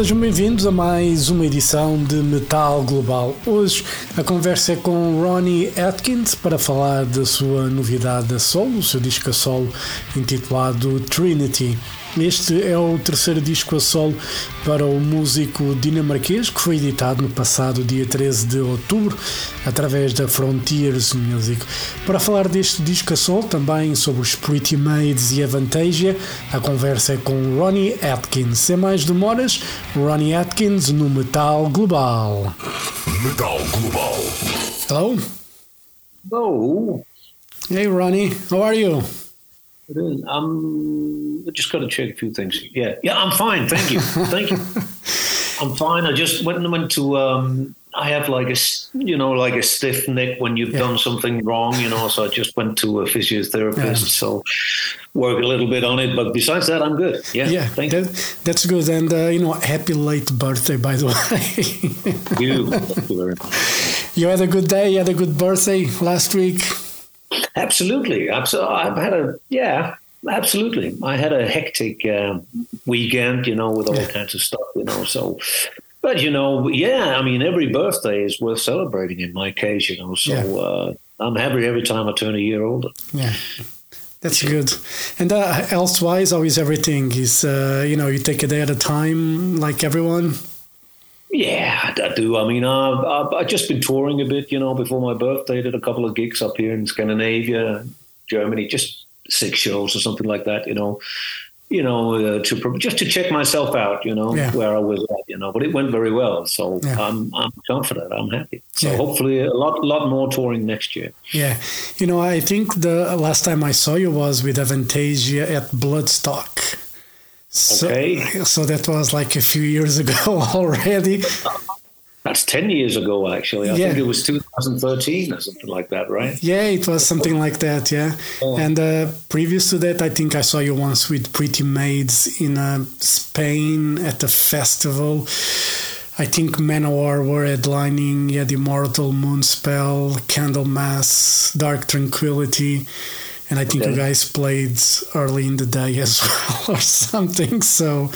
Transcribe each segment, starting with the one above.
Sejam bem-vindos a mais uma edição de Metal Global. Hoje a conversa é com Ronnie Atkins para falar da sua novidade a solo, o seu disco a solo intitulado Trinity. Este é o terceiro disco a solo para o músico dinamarquês que foi editado no passado dia 13 de outubro através da Frontiers Music. Para falar deste disco a solo, também sobre os Pretty Maids e a Vantasia, a conversa é com Ronnie Atkins. Sem mais demoras, Ronnie Atkins no Metal Global. Metal Global. Hello. Hello. Hey Ronnie, how are you? Um, I just got to check a few things. Yeah, yeah, I'm fine. Thank you, thank you. I'm fine. I just went and went to. Um, I have like a, you know, like a stiff neck when you've Yeah. done something wrong, you know. So I just went to a physiotherapist. Yeah. So work a little bit on it, but besides that, I'm good. Yeah, Yeah, thank you. that's good. And uh, you know, happy late birthday, by the way. you. Thank you very much. you had a good day. You had a good birthday last week. Absolutely. Abso- I've had a, yeah, absolutely. I had a hectic um, weekend, you know, with all Yeah. kinds of stuff, you know. So, but, you know, yeah, I mean, every birthday is worth celebrating in my case, you know. So Yeah. uh, I'm happy every time I turn a year older. Yeah, that's good. And uh, elsewise, how is everything? Is uh, you know, you take a day at a time, like everyone. Yeah, I, do. I mean, I've, I've, I've just been touring a bit, you know, before my birthday. Did a couple of gigs up here in Scandinavia, Germany, just six shows or something like that, you know. You know, uh, to just to check myself out, you know, Yeah. where I was at, you know. But it went very well, so Yeah. I'm I'm confident. I'm happy. So Yeah. hopefully, a lot lot more touring next year. Yeah, you know, I think the last time I saw you was with Avantasia at Bloodstock. So, Okay. so that was like a few years ago already. That's ten years ago, actually. I Yeah. think it was 2013 or something like that, right? Yeah, it was something like that. Yeah, Oh. and uh, previous to that, I think I saw you once with Pretty Maids in uh, Spain at the festival. I think Manowar were headlining. You had Immortal Moonspell, Candlemass, Dark Tranquillity, and I think you guys played early in the day as well, or something. So,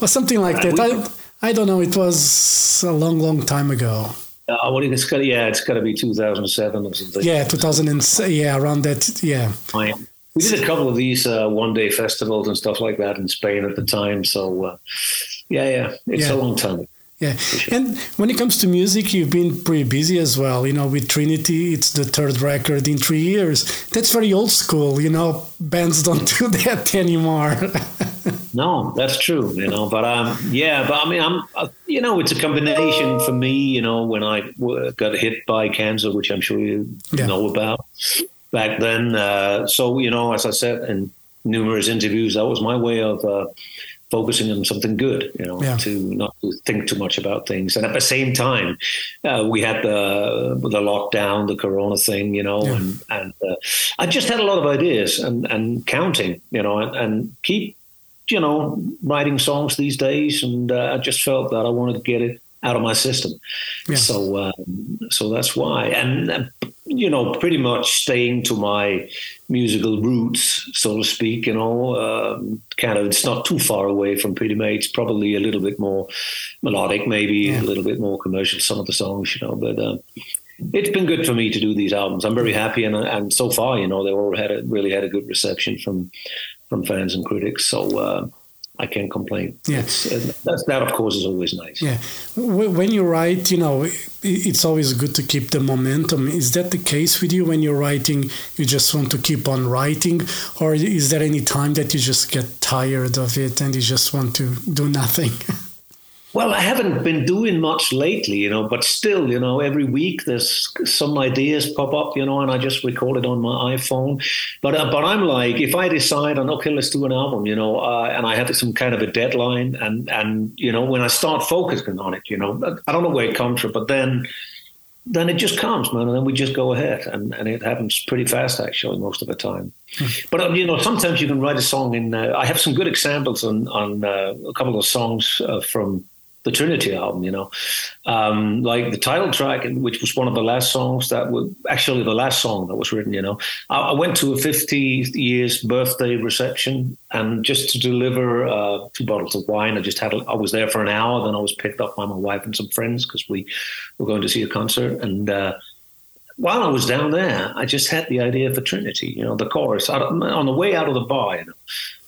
or something like Right, that. I I don't know. It was a long, long time ago. Uh, well, it's got yeah, it's got to be 2007 or something. Yeah, 2000. And, yeah, around that. Yeah. We did a couple of these uh, one day festivals and stuff like that in Spain at the time. So, uh, yeah, yeah, it's Yeah. a long time. Yeah, and when it comes to music, you've been pretty busy as well. You know, with Trinity, it's the third record in three years. That's very old school. You know, bands don't do that anymore. No, that's true, you know. But um, yeah, but I mean, I'm, uh, you know, it's a combination for me. You know, when I w- got hit by cancer, which I'm sure you Yeah. know about back then. Uh, so you know, as I said in numerous interviews, that was my way of. Uh, Focusing on something good, you know, Yeah. to not to think too much about things, and at the same time, uh, we had the the lockdown, the Corona thing, you know, Yeah. and and uh, I just had a lot of ideas and and counting, you know, and, and keep you know, writing songs these days, and uh, I just felt that I wanted to get it out of my system. Yeah. So, um, so that's why, and uh, you know, pretty much staying to my musical roots, so to speak. You know, um, kind of, it's not too far away from Pretty Maids. Probably a little bit more melodic, maybe Yeah. a little bit more commercial. Some of the songs, you know, but. Uh, it's been good for me to do these albums. I'm very happy, and and so far, you know, they all had a, really had a good reception from from fans and critics. So uh, I can't complain. Yeah. Uh, that of course is always nice. yeah, when you write, you know, it's always good to keep the momentum. Is that the case with you when you're writing? You just want to keep on writing, or is there any time that you just get tired of it and you just want to do nothing? Well, I haven't been doing much lately, you know, but still, you know, every week there's some ideas pop up, you know, and I just record it on my iPhone. But uh, but I'm like, if I decide on okay, let's do an album, you know, uh, and I have some kind of a deadline, and and you know, when I start focusing on it, you know, I don't know where it comes from, but then then it just comes, man, and then we just go ahead, and, and it happens pretty fast actually most of the time. But um, you know, sometimes you can write a song in. Uh, I have some good examples on on uh, a couple of songs uh, from the Trinity album, you know. Um, like the title track, which was one of the last songs that was actually the last song that was written, you know. I, I went to a 50 years birthday reception and just to deliver uh, two bottles of wine, I just had, I was there for an hour. Then I was picked up by my wife and some friends because we were going to see a concert. And, uh, while I was down there, I just had the idea for Trinity, you know, the chorus on the way out of the bar, you know.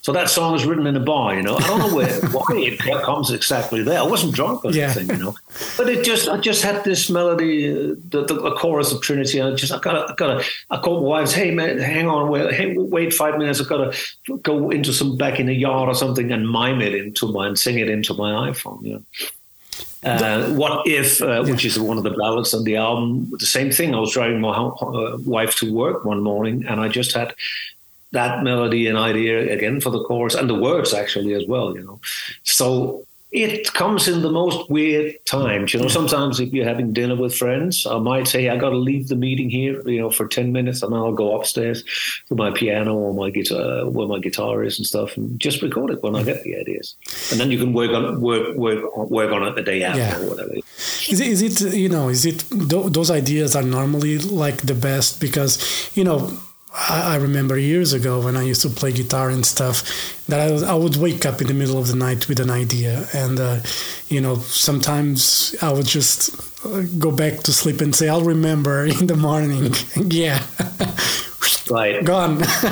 So that song was written in a bar, you know. I don't know where why it comes exactly there. I wasn't drunk or yeah. anything, you know. But it just I just had this melody, uh, the, the, the, chorus of Trinity. I just I gotta I gotta I called my wife. Hey man, hang on, wait, hey, wait five minutes. I've gotta go into some back in the yard or something and mime it into my and sing it into my iPhone, you know. Uh, what if, uh, which is one of the ballads on the album, the same thing. I was driving my uh, wife to work one morning, and I just had that melody and idea again for the chorus and the words actually as well, you know. So it comes in the most weird times. You know, sometimes if you're having dinner with friends, I might say, I got to leave the meeting here, you know, for 10 minutes and I'll go upstairs to my piano or my guitar, where my guitar is and stuff and just record it when I get the ideas. And then you can work on, work, work, work on it the day after yeah. or whatever. Is it, is it, you know, is it, those ideas are normally like the best because, you know, I, remember years ago when I used to play guitar and stuff that I, I would wake up in the middle of the night with an idea. And, uh, you know, sometimes I would just uh, go back to sleep and say, I'll remember in the morning. yeah. Right. Gone.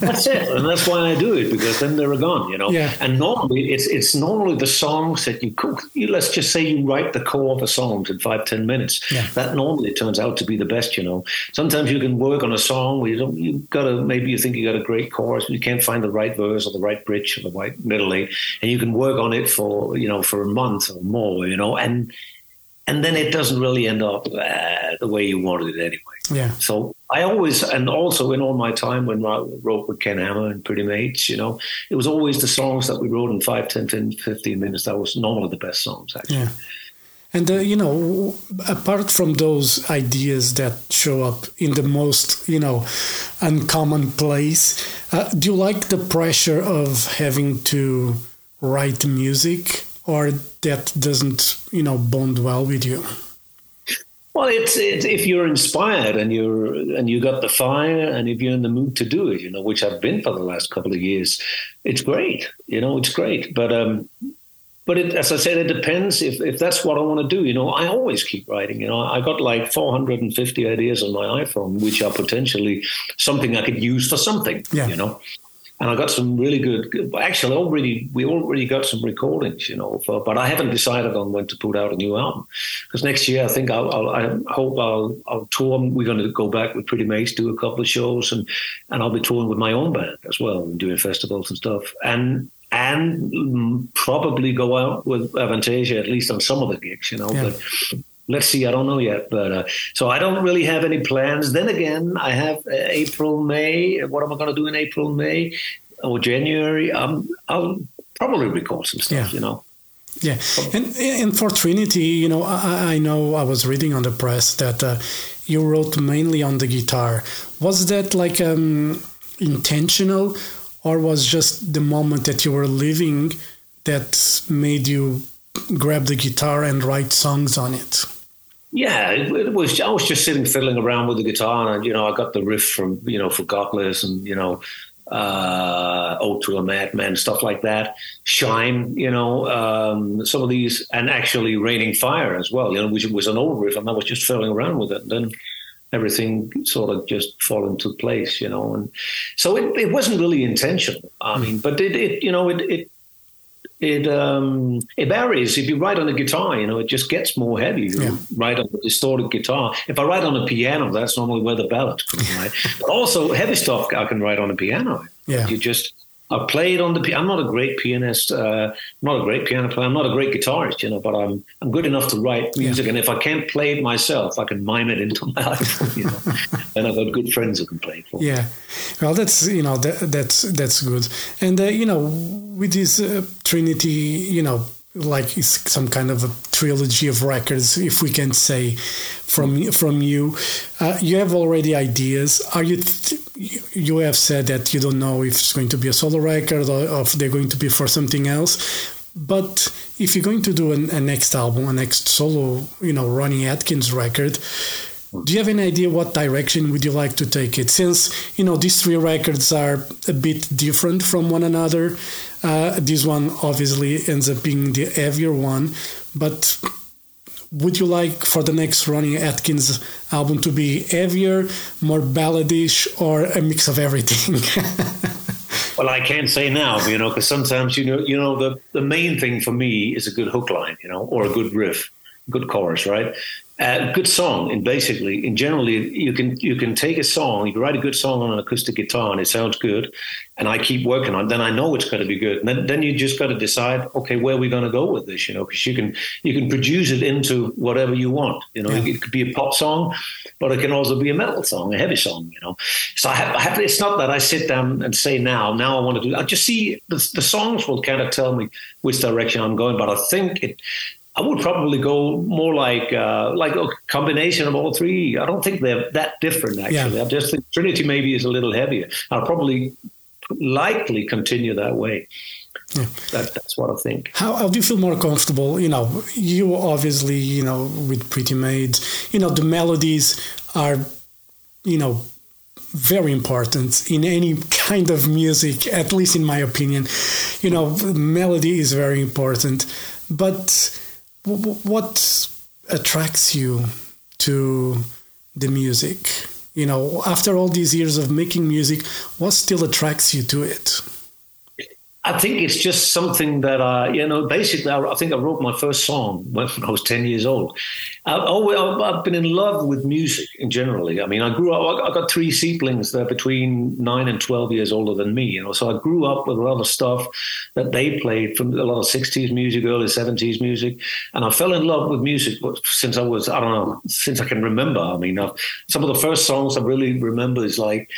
that's it. And that's why I do it because then they're gone, you know. Yeah. And normally it's it's normally the songs that you cook. You, let's just say you write the core of a song in five, ten minutes. Yeah. That normally turns out to be the best, you know. Sometimes you can work on a song where you don't you gotta maybe you think you got a great chorus, but you can't find the right verse or the right bridge or the right middle eight, and you can work on it for, you know, for a month or more, you know, and and then it doesn't really end up uh, the way you wanted it anyway. Yeah. So I always, and also in all my time when I wrote with Ken Hammer and Pretty Maids, you know, it was always the songs that we wrote in 5, 10, 15 minutes that was normally the best songs, actually. Yeah. And, uh, you know, apart from those ideas that show up in the most, you know, uncommon place, uh, do you like the pressure of having to write music or that doesn't, you know, bond well with you? Well, it's, it's, if you're inspired and you're and you got the fire, and if you're in the mood to do it, you know, which I've been for the last couple of years, it's great. You know, it's great. But um, but it, as I said, it depends if if that's what I want to do. You know, I always keep writing. You know, I got like 450 ideas on my iPhone, which are potentially something I could use for something. Yeah. You know and I got some really good. Actually, already we already got some recordings, you know. For, but I haven't decided on when to put out a new album because next year I think I'll, I'll, i hope I'll, I'll tour. We're going to go back with Pretty Maids, do a couple of shows, and and I'll be touring with my own band as well and doing festivals and stuff. And and mm, probably go out with Avantasia at least on some of the gigs, you know. Yeah. But let's see. I don't know yet, but uh, so I don't really have any plans. Then again, I have uh, April, May. What am I going to do in April, May, or January? Um, I'll probably record some stuff. Yeah. You know. Yeah, and and for Trinity, you know, I, I know I was reading on the press that uh, you wrote mainly on the guitar. Was that like um, intentional, or was just the moment that you were living that made you grab the guitar and write songs on it? Yeah, it, it, was. I was just sitting fiddling around with the guitar, and you know, I got the riff from you know, for Godless, and you know, uh, "Ode to a Madman," stuff like that. Shine, you know, um, some of these, and actually "Raining Fire" as well. You know, which was an old riff, and I was just fiddling around with it. And then everything sort of just fall into place, you know. And so it, it wasn't really intentional. I mean, but it, it you know, it, it it um, it varies. If you write on a guitar, you know, it just gets more heavy. You yeah. write on a distorted guitar. If I write on a piano, that's normally where the ballads come, right? but also heavy stuff I can write on a piano. Yeah. You just I played on the. I'm not a great pianist. Uh, not a great piano player. I'm not a great guitarist, you know. But I'm I'm good enough to write music, yeah. and if I can't play it myself, I can mime it into my iPhone, you know. and I've got good friends who can play it for me. Yeah, well, that's you know that, that's that's good. And uh, you know, with this uh, Trinity, you know, like some kind of a trilogy of records, if we can say, from from you. Uh, you have already ideas. Are you? You have said that you don't know if it's going to be a solo record or if they're going to be for something else. But if you're going to do an, a next album, a next solo, you know, Ronnie Atkins record, do you have any idea what direction would you like to take it? Since you know these three records are a bit different from one another, uh, this one obviously ends up being the heavier one. But would you like for the next Ronnie Atkins album to be heavier, more balladish, or a mix of everything? well, I can't say now, you know, because sometimes you know, you know, the the main thing for me is a good hook line, you know, or a good riff good chorus, right? a good song and basically in generally you can you can take a song you can write a good song on an acoustic guitar and it sounds good and i keep working on it then i know it's going to be good and then, then you just got to decide okay where are we going to go with this you know because you can you can produce it into whatever you want you know yeah. it could be a pop song but it can also be a metal song a heavy song you know so i have, I have it's not that i sit down and say now now i want to do i just see the, the songs will kind of tell me which direction i'm going but i think it I would probably go more like uh, like a combination of all three. I don't think they're that different actually. Yeah. I just think Trinity maybe is a little heavier. I'll probably likely continue that way. Yeah. That, that's what I think. How, how, do you feel more comfortable? You know, you obviously, you know, with Pretty Maids, you know, the melodies are, you know, very important in any kind of music, at least in my opinion. You know, melody is very important. But what attracts you to the music? You know, after all these years of making music, what still attracts you to it? I think it's just something that I, you know, basically, I, I think I wrote my first song when I was 10 years old. I've, I've been in love with music in generally. I mean, I grew up, I got three siblings that are between nine and 12 years older than me, you know, so I grew up with a lot of stuff that they played from a lot of 60s music, early 70s music. And I fell in love with music since I was, I don't know, since I can remember. I mean, I've, some of the first songs I really remember is like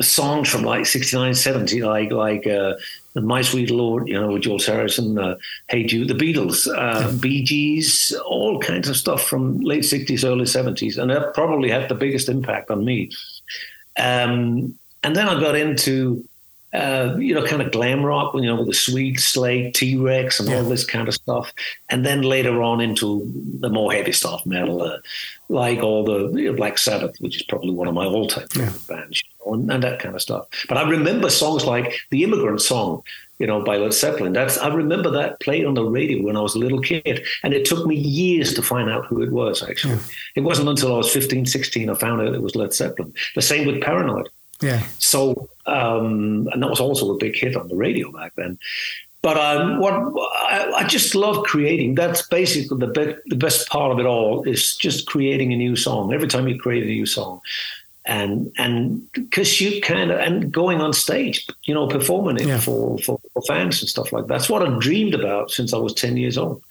songs from like 69, 70, like, like, uh, my Sweet Lord, you know, with George Harrison, uh, Hey Jude, the Beatles, uh, yeah. Bee Gees, all kinds of stuff from late 60s, early 70s. And that probably had the biggest impact on me. Um, and then I got into, uh, you know, kind of glam rock, you know, with the Sweet Slade, T Rex, and yeah. all this kind of stuff. And then later on into the more heavy stuff, metal, uh, like all the you know, Black Sabbath, which is probably one of my all time yeah. bands and, and that kind of stuff. But I remember songs like the Immigrant Song, you know, by Led Zeppelin. That's I remember that played on the radio when I was a little kid, and it took me years to find out who it was. Actually, yeah. it wasn't until I was 15, 16 I found out it was Led Zeppelin. The same with Paranoid. Yeah. So, um, and that was also a big hit on the radio back then. But um, what I, I, just love creating. That's basically the, be- the best part of it all is just creating a new song. Every time you create a new song, and and because you kind of and going on stage, you know, performing it yeah. for, for, for fans and stuff like that. That's what I've dreamed about since I was ten years old.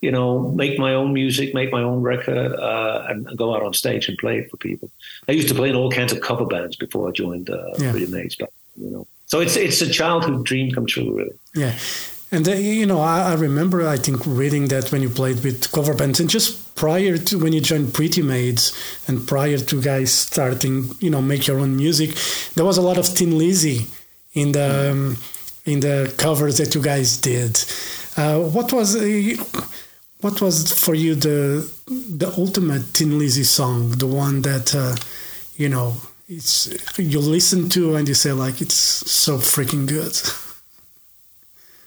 You know, make my own music, make my own record, uh, and, go out on stage and play it for people. I used to play in all kinds of cover bands before I joined uh, yeah. Pretty Maids, but you know, so it's it's a childhood dream come true, really. Yeah. And uh, you know, I, I, remember I think reading that when you played with cover bands, and just prior to when you joined Pretty Maids, and prior to guys starting, you know, make your own music, there was a lot of Thin Lizzy in the um, in the covers that you guys did. Uh, what was uh, what was for you the the ultimate Thin Lizzy song, the one that uh, you know it's you listen to and you say like it's so freaking good.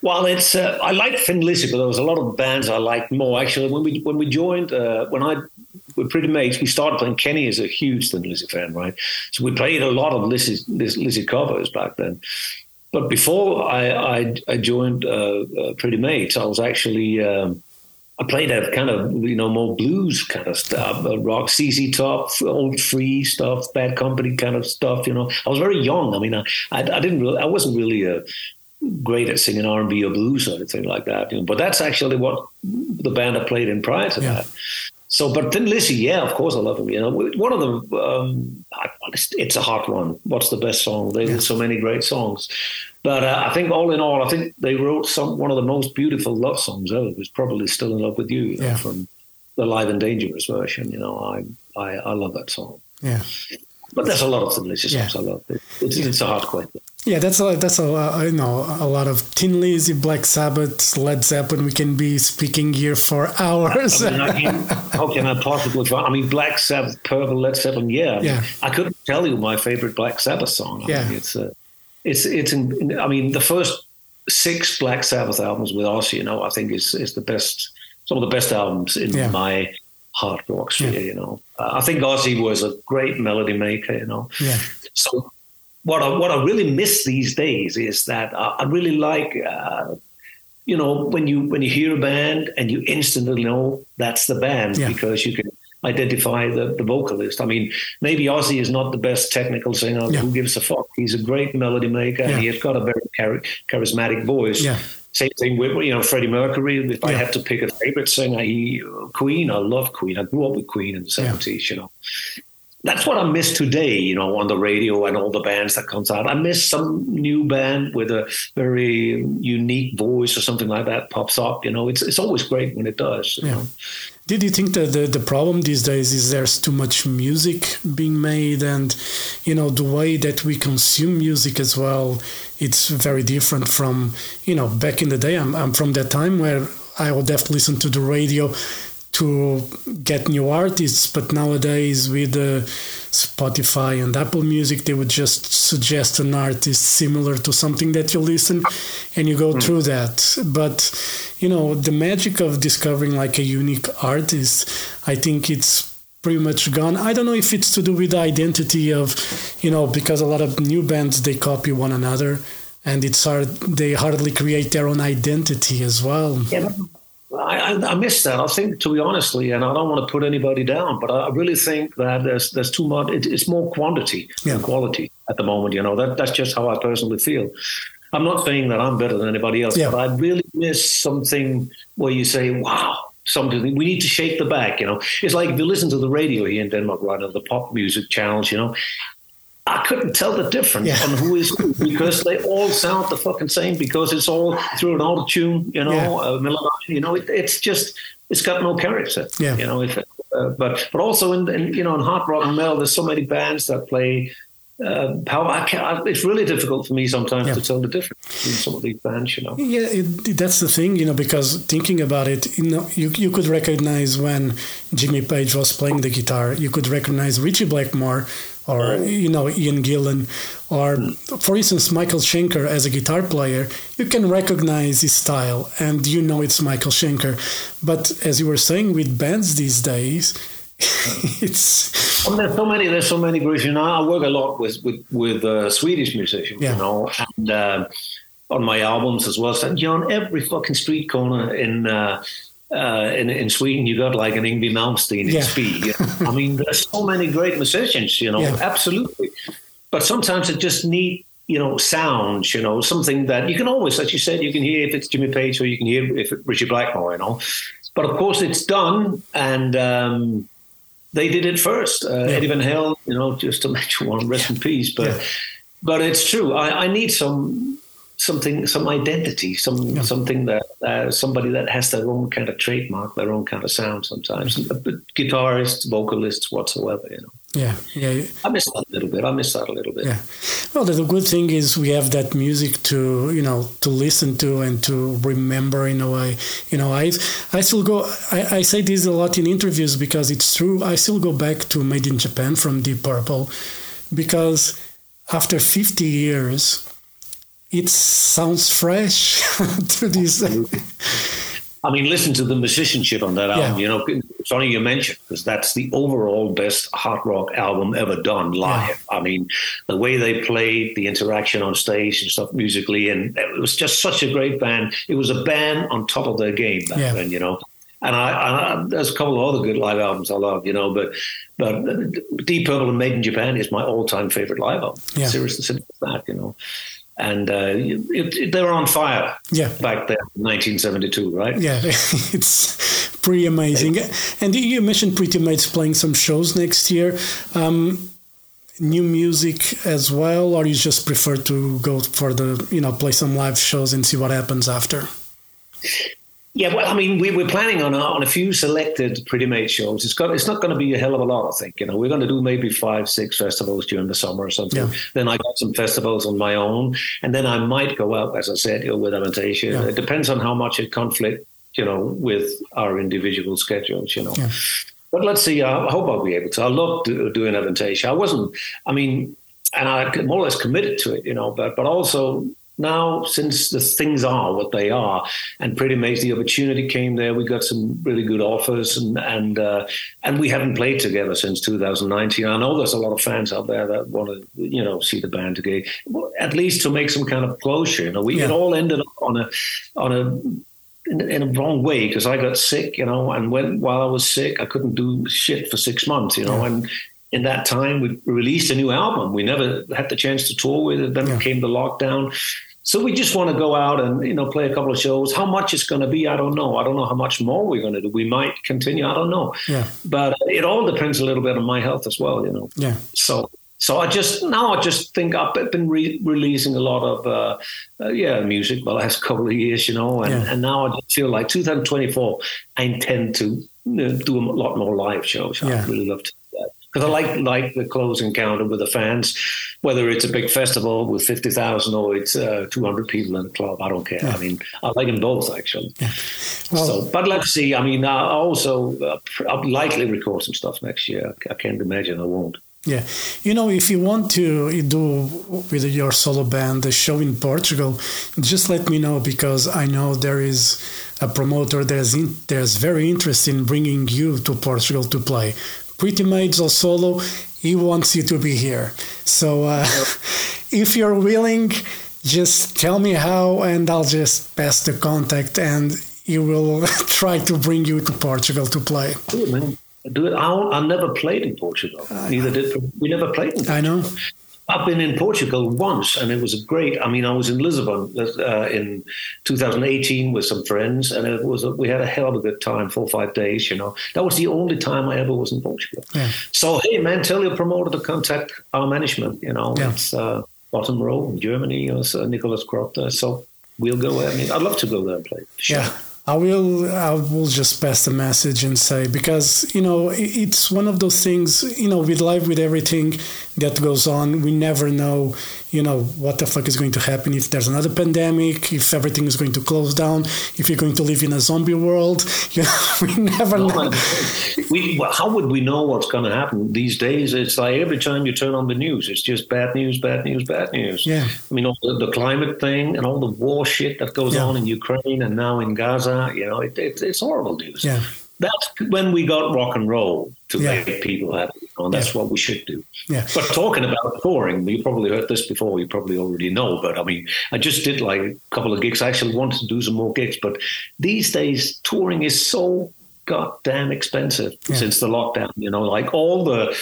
Well, it's uh, I like Thin Lizzy, but there was a lot of bands I liked more. Actually, when we when we joined, uh, when I were Pretty Maids, we started playing. Kenny is a huge Thin Lizzy fan, right? So we played a lot of Lizzy, Lizzy covers back then. But before I I, I joined uh, uh Pretty Maids, I was actually um, I played a kind of you know more blues kind of stuff, uh, rock, ZZ Top, old free stuff, Bad Company kind of stuff. You know, I was very young. I mean, I I, I didn't really, I wasn't really a great at singing R&B or blues or anything like that. You know, but that's actually what the band I played in prior to yeah. that. So, but Thin Lizzy, yeah, of course I love them. You know, one of them, um, it's a hot one. What's the best song? They yeah. did so many great songs. But uh, I think all in all, I think they wrote some one of the most beautiful love songs ever. Was probably "Still in Love with You" you know, yeah. from the Live and Dangerous version. You know, I, I I love that song. Yeah. But there's a lot of Thin Lizzy songs. I love. It. It's, it's a hard question. Yeah, that's a that's a uh, you know a lot of Thin Lizzy, Black Sabbath, Led Zeppelin. We can be speaking here for hours. I mean, I can, how can I possibly? I mean, Black Sabbath, Purple, Led Zeppelin. Yeah, I, yeah. I couldn't tell you my favorite Black Sabbath song. I yeah, mean, it's uh, it's it's. In, I mean, the first six Black Sabbath albums with Ozzy, you know, I think is is the best. Some of the best albums in yeah. my hard rock sphere. You know, uh, I think Ozzy was a great melody maker. You know, yeah. So what I, what I really miss these days is that I, I really like, uh, you know, when you when you hear a band and you instantly know that's the band yeah. because you can identify the, the vocalist. I mean, maybe Ozzy is not the best technical singer. Yeah. Who gives a fuck? He's a great melody maker. Yeah. and He has got a very char- charismatic voice. Yeah. Same thing with you know Freddie Mercury. If I had to pick a favorite singer, he Queen. I love Queen. I grew up with Queen in the seventies. You know, that's what I miss today. You know, on the radio and all the bands that comes out. I miss some new band with a very unique voice or something like that pops up. You know, it's it's always great when it does. you Yeah. know. Did you think that the, the problem these days is there's too much music being made and you know the way that we consume music as well it's very different from you know back in the day I'm, I'm from that time where I would have to listen to the radio to get new artists but nowadays with uh, Spotify and Apple Music they would just suggest an artist similar to something that you listen and you go through that. But you know the magic of discovering like a unique artist i think it's pretty much gone. I don't know if it's to do with the identity of you know because a lot of new bands they copy one another and it's hard they hardly create their own identity as well. Yeah, but I, I, I miss that. I think, to be honestly, and I don't want to put anybody down, but I really think that there's there's too much. It, it's more quantity Yeah. than quality at the moment. You know, that that's just how I personally feel. I'm not saying that I'm better than anybody else, Yeah. but I really miss something where you say, "Wow." Something we need to shake the back, you know. It's like if you listen to the radio here in Denmark, right, or the pop music channels, you know. I couldn't tell the difference Yeah. on who is who because they all sound the fucking same because it's all through an auto tune, you know, Yeah. you know, it, it's just it's got no character, Yeah. you know. If, uh, but but also in, in you know in hard rock and metal, there's so many bands that play. Uh, how I can I, it's really difficult for me sometimes Yeah. to tell the difference between some of these bands, you know. Yeah, it, that's the thing, you know, because thinking about it, you know, you, you could recognize when Jimmy Page was playing the guitar, you could recognize Ritchie Blackmore or, you know, Ian Gillan, or, for instance, Michael Schenker as a guitar player, you can recognize his style and you know it's Michael Schenker. But as you were saying, with bands these days, it's. Well, there's so many. There's so many groups. You know, I work a lot with with with uh, Swedish musicians. Yeah. You know, and uh, on my albums as well. So you know, on every fucking street corner in. Uh, uh, in, in Sweden, you got like an Yngwie Malmsteen in Yeah. speed. You know? I mean, there's so many great musicians, you know, Yeah. absolutely. But sometimes it just need, you know, sounds, you know, something that you can always, as you said, you can hear if it's Jimmy Page or you can hear if it's Ritchie Blackmore, you know. But of course, it's done, and um, they did it first. Uh, Eddie Van Halen, you know, just to mention one, rest in peace. But Yeah. but it's true. I, I need some something, some identity, some something that uh, somebody that has their own kind of trademark, their own kind of sound. Sometimes, guitarists, vocalists, whatsoever. You know, Yeah, yeah. I miss that a little bit. I miss that a little bit. Yeah. Well, the good thing is we have that music to you know to listen to and to remember in a way. You know, I I still go. I, I say this a lot in interviews because it's true. I still go back to Made in Japan from Deep Purple because after 50 years, it sounds fresh to this. I mean, listen to the musicianship on that album. Yeah. You know, it's funny you mentioned because that's the overall best hard rock album ever done live. I mean, the way they played, the interaction on stage and stuff musically, and it was just such a great band. It was a band on top of their game back Yeah. then, you know. And I, I, there's a couple of other good live albums I love, you know, but but Deep Purple and Made in Japan is my all-time favorite live album. Yeah. Seriously, that, you know. And uh, it, it, they were on fire Yeah. back then, 1972, right? Yeah, it's pretty amazing. And you mentioned Pretty Maids playing some shows next year. Um, new music as well, or you just prefer to go for the you know play some live shows and see what happens after? Yeah, well, I mean, we, we're planning on a, on a few selected Pretty Made shows. It's got it's not going to be a hell of a lot, I think. You know, we're going to do maybe five, six festivals during the summer or something. Yeah. Then I got some festivals on my own, and then I might go out, as I said, you know, with Avantasia. Yeah. It depends on how much it conflict, you know, with our individual schedules. You know. Yeah. But let's see. I hope I'll be able to. I love do, doing Avantasia. I wasn't. I mean, and I more or less committed to it, you know. But but also now, since the things are what they are, and pretty much the opportunity came there, we got some really good offers, and and uh, and we haven't played together since 2019. I know there's a lot of fans out there that want to, you know, see the band again, at least to make some kind of closure. You know, we Yeah. it all ended up on a on a in, in a wrong way because I got sick, you know, and when while I was sick, I couldn't do shit for six months, you know, Yeah. and in that time we released a new album. We never had the chance to tour with it. Then Yeah. came the lockdown. So we just want to go out and you know play a couple of shows. How much it's going to be, I don't know. I don't know how much more we're going to do. We might continue. I don't know. Yeah. But it all depends a little bit on my health as well. You know. Yeah. So so I just now I just think I've been re- releasing a lot of uh, uh, yeah music the last couple of years, you know, and, Yeah. and now I just feel like 2024 I intend to you know, do a lot more live shows. Yeah. I really love to do that because I like like the close encounter with the fans, whether it's a big festival with 50,000 or it's uh, 200 people in a club. I don't care. I mean, I like them both actually. Well- so, but let's see. I mean, I also uh, I'll likely record some stuff next year. I can't imagine I won't. Yeah, you know, if you want to do with your solo band a show in Portugal, just let me know because I know there is a promoter that's in, that's very interested in bringing you to Portugal to play. Pretty Maids or solo, he wants you to be here. So uh, if you're willing, just tell me how, and I'll just pass the contact, and he will try to bring you to Portugal to play. Do it, man. Do it. I, I never played in Portugal. Neither did we. Never played in. I know. I've been in Portugal once, and it was great. I mean, I was in Lisbon uh, in 2018 with some friends, and it was a, we had a hell of a good time, four or five days. You know, that was the only time I ever was in Portugal. Yeah. So, hey, man, tell your promoter to contact our management. You know, Yeah. it's uh, Bottom Row in Germany, know, so Nicholas there. So we'll go. I mean, I'd love to go there and play. Sure. Yeah. I will. I will just pass the message and say because you know it's one of those things. You know, with life, with everything that goes on, we never know. You know what the fuck is going to happen if there's another pandemic, if everything is going to close down, if you're going to live in a zombie world. You know, we never No, know. we, well, how would we know what's going to happen these days? It's like every time you turn on the news, it's just bad news, bad news, bad news. Yeah. I mean, all the, the climate thing and all the war shit that goes Yeah. on in Ukraine and now in Gaza, you know, it, it, it's horrible news. Yeah. That's when we got rock and roll to Yeah. make people happy. And that's Yeah. what we should do. Yeah. But talking about touring, you probably heard this before. You probably already know. But I mean, I just did like a couple of gigs. I actually wanted to do some more gigs. But these days, touring is so goddamn expensive Yeah. since the lockdown. You know, like all the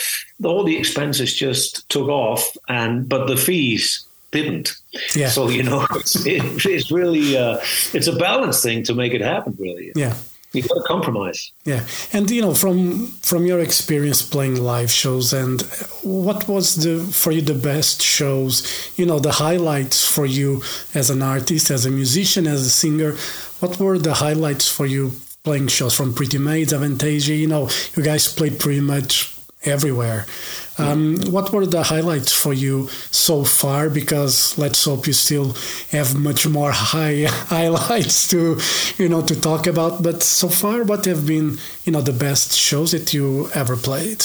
all the expenses just took off, and but the fees didn't. Yeah. So you know, it's, it, it's really uh, it's a balance thing to make it happen. Really, Yeah. You got to compromise. Yeah, and you know, from from your experience playing live shows, and what was the for you the best shows? You know, the highlights for you as an artist, as a musician, as a singer. What were the highlights for you playing shows from Pretty Maids, Avantasia? You know, you guys played pretty much everywhere. Um, what were the highlights for you so far? Because let's hope you still have much more high highlights to, you know, to talk about. But so far, what have been, you know, the best shows that you ever played?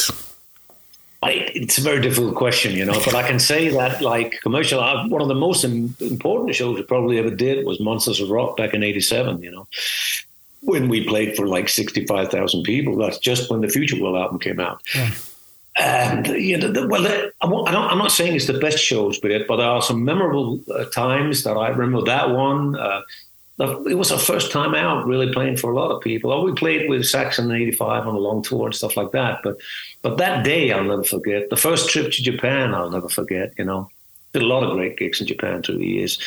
I, it's a very difficult question, you know, but I can say that, like, commercial, I, one of the most im- important shows we probably ever did was Monsters of Rock back in 87, you know, when we played for like 65,000 people. That's just when the Future World album came out. Yeah. And, you know, the, well, the, I won't- I don't, I'm not saying it's the best shows we did, but there are some memorable uh, times that I remember that one. Uh, it was our first time out really playing for a lot of people. Oh, we played with Saxon in 85 on a long tour and stuff like that. But but that day I'll never forget. The first trip to Japan I'll never forget, you know. Did a lot of great gigs in Japan through the years.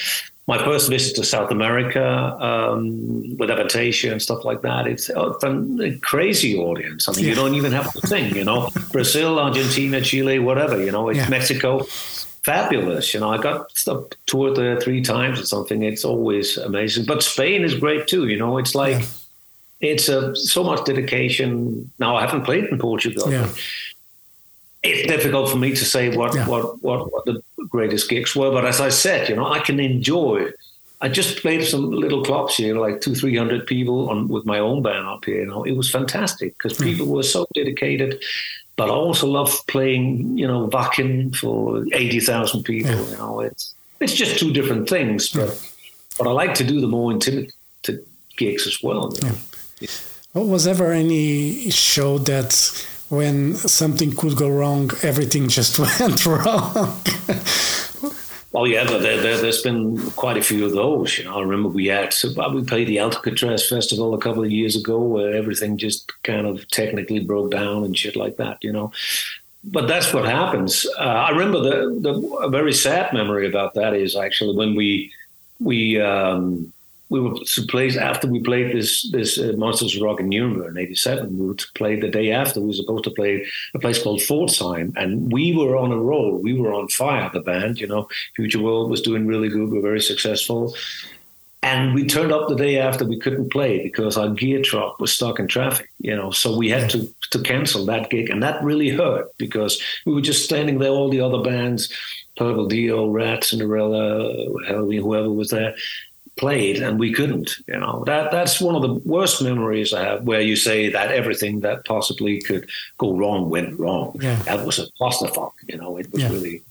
My first visit to South America um, with Avantasia and stuff like that. It's oh, a crazy audience. I mean, you don't even have to think, you know. Brazil, Argentina, Chile, whatever, you know. It's Yeah. Mexico fabulous. You know, I got stuff toured there three times or something. It's always amazing. But Spain is great too. You know, it's like yeah. it's a so much dedication. Now I haven't played in Portugal. It's difficult for me to say what, yeah. what, what what the greatest gigs were. But as I said, you know, I can enjoy. I just played some little clubs here, like two, three hundred people on with my own band up here. You know, it was fantastic because hmm. people were so dedicated but I also love playing, you know, Wacken for 80,000 people. Yeah. You know, it's it's just two different things. Hmm. But, yeah. but I like to do the more intimate gigs as well. Yeah. yeah. Well, was ever any show that when something could go wrong, everything just went wrong? Oh yeah, there, there, has been quite a few of those. You know, I remember we had we played the Alcatraz Festival a couple of years ago, where everything just kind of technically broke down and shit like that. You know, but that's what happens. Uh, I remember the, the a very sad memory about that is actually when we we um, we were to play after we played this this uh, Monsters Rock in Nuremberg in '87. We were to play the day after. We were supposed to play a place called Pforzheim, and we were on a roll. We were on fire. The band, you know, Future World was doing really good. We were very successful. And we turned up the day after we couldn't play because our gear truck was stuck in traffic, you know. So we had to to cancel that gig, and that really hurt because we were just standing there. All the other bands, Purple Dio, Ratt, Cinderella, Helloween, whoever was there, played and we couldn't you know that that's one of the worst memories i have where you say that everything that possibly could go wrong went wrong yeah. that was a clusterfuck you know it was yeah. really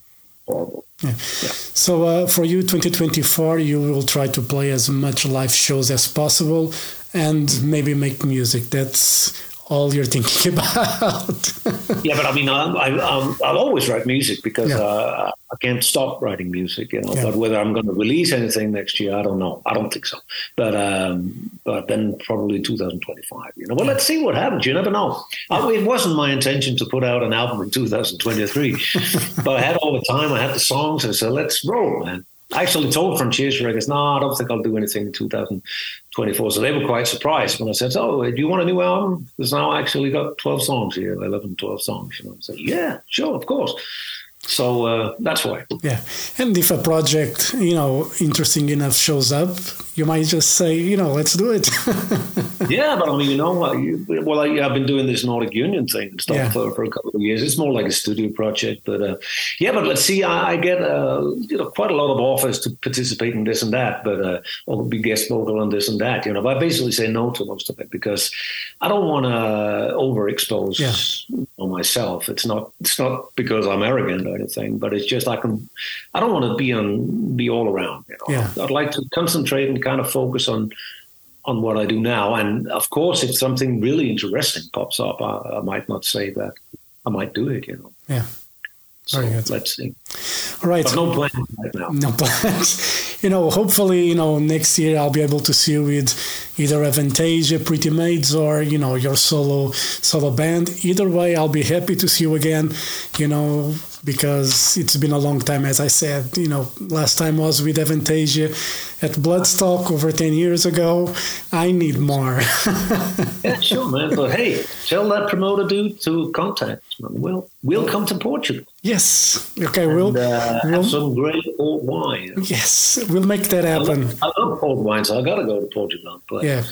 horrible yeah. yeah. so uh, for you 2024 you will try to play as much live shows as possible and maybe make music that's all you're thinking about. yeah, but I mean, I, I, I'll, I'll always write music because yeah. uh, I can't stop writing music, you know. Yeah. But whether I'm going to release anything next year, I don't know. I don't think so. But um, but then probably 2025, you know. Well, yeah. let's see what happens. You never know. I, it wasn't my intention to put out an album in 2023, but I had all the time. I had the songs, and I said, let's roll, man. I actually told Frontiers Records, no, I don't think I'll do anything in 2024. So they were quite surprised when I said, oh, do you want a new album? Because now I actually got 12 songs here, 11, 12 songs. You know, I said, yeah, sure, of course. So uh, that's why. Yeah, and if a project you know interesting enough shows up, you might just say, you know, let's do it. yeah, but I mean, you know, well, I, have been doing this Nordic Union thing and stuff yeah. for, for a couple of years. It's more like a studio project, but uh, yeah, but let's see. I, I get uh, you know quite a lot of offers to participate in this and that, but uh, or be guest vocal on this and that. You know, but I basically say no to most of it because I don't want to overexpose yeah. myself. It's not it's not because I'm arrogant or anything, but it's just I can I don't want to be on be all around. You know, yeah. I'd like to concentrate and kind of focus on on what I do now. And of course, if something really interesting pops up, I, I might not say that I might do it. You know. Yeah. So let's see. All right. But no plans right now. No plans. you know, hopefully, you know, next year I'll be able to see you with either Avantasia, Pretty Maids, or you know, your solo solo band. Either way, I'll be happy to see you again. You know, because it's been a long time, as I said. You know, last time was with Avantasia at Bloodstock over 10 years ago. I need more. yeah, sure, man. But hey, tell that promoter dude to contact. We'll, we'll come to Portugal. Yes. Okay, and, we'll, uh, we'll have some great old wine. Yes, we'll make that happen. I love, I love old wine, so I got to go to Portugal. But yeah.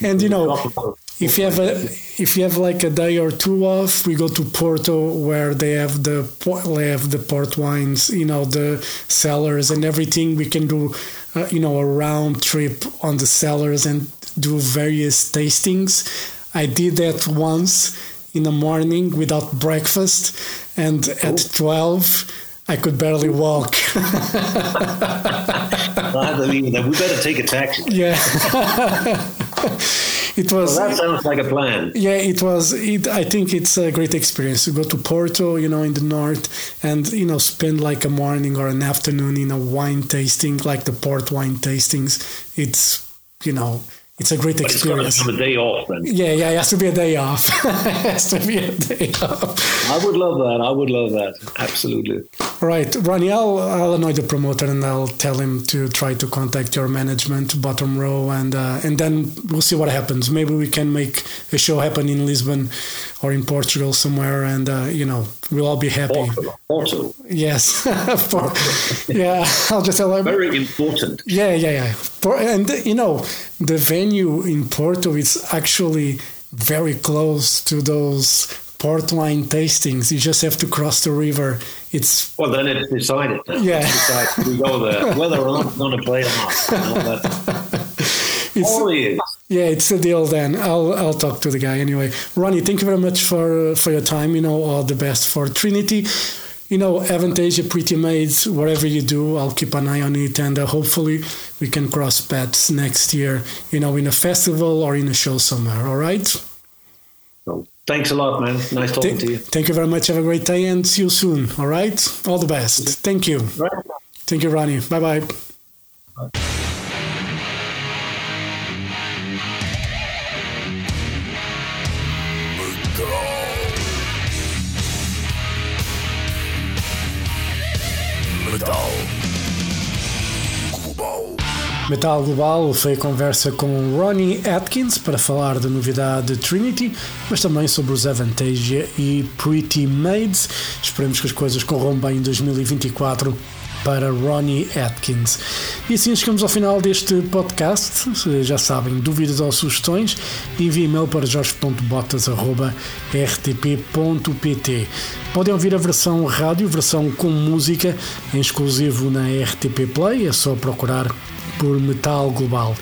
and you know, if you have a if you have like a day or two off, we go to Porto where they have the they have the port wines, you know, the cellars and everything. We can do, uh, you know, a round trip on the cellars and do various tastings. I did that once in the morning without breakfast, and at twelve. I could barely walk. I believe that. We better take a taxi. Yeah. it was. Well, that sounds like a plan. Yeah, it was. It, I think it's a great experience to go to Porto, you know, in the north, and you know, spend like a morning or an afternoon in a wine tasting, like the port wine tastings. It's you know it's a great but experience. It's a day off, then. Yeah, yeah, it has to be a day off. it has to be a day off. I would love that. I would love that. Absolutely. All right, Ronnie, I'll, I'll annoy the promoter and I'll tell him to try to contact your management, bottom row, and uh, and then we'll see what happens. Maybe we can make a show happen in Lisbon or in Portugal somewhere, and uh, you know we'll all be happy. Portugal. Porto. Yes, For, yeah. I'll just tell them. Very important. Yeah, yeah, yeah. For, and you know, the venue in Porto is actually very close to those port wine tastings. You just have to cross the river. It's Well, then it's decided. Yeah. It's decided. We go there, whether or not we're going to play or not. You know, it's all is. Yeah, it's the deal. Then I'll I'll talk to the guy anyway. Ronnie, thank you very much for for your time. You know, all the best for Trinity. You know, Avantasia, Pretty Maids, whatever you do, I'll keep an eye on it, and uh, hopefully we can cross paths next year. You know, in a festival or in a show somewhere. All right. So, thanks a lot, man. Nice talking Th- to you. Thank you very much. Have a great day and see you soon. All right. All the best. Thank you. Right. Thank you, Ronnie. Bye bye. Metal Global foi a conversa com Ronnie Atkins para falar da novidade Trinity, mas também sobre os Avantasia e Pretty Maids. Esperemos que as coisas corram bem em 2024 para Ronnie Atkins. E assim chegamos ao final deste podcast. Já sabem, dúvidas ou sugestões, envie e-mail para jorge.botas.rtp.pt. Podem ouvir a versão rádio, versão com música, em exclusivo na RTP Play, é só procurar por Metal Global.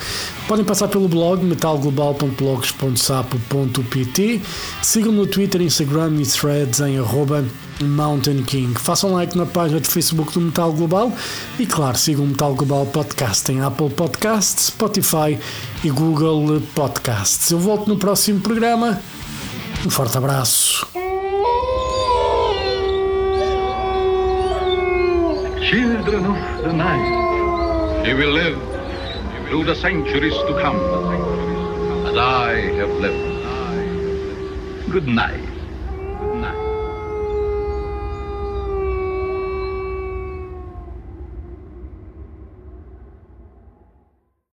Podem passar pelo blog metalglobal.blogs.sapo.pt Sigam no Twitter, Instagram e threads em arroba Mountain King. Façam like na página de Facebook do Metal Global e, claro, sigam o Metal Global Podcast em Apple Podcasts, Spotify e Google Podcasts. Eu volto no próximo programa. Um forte abraço. Children of the night, you will live through the centuries to come, as I have lived. Good night.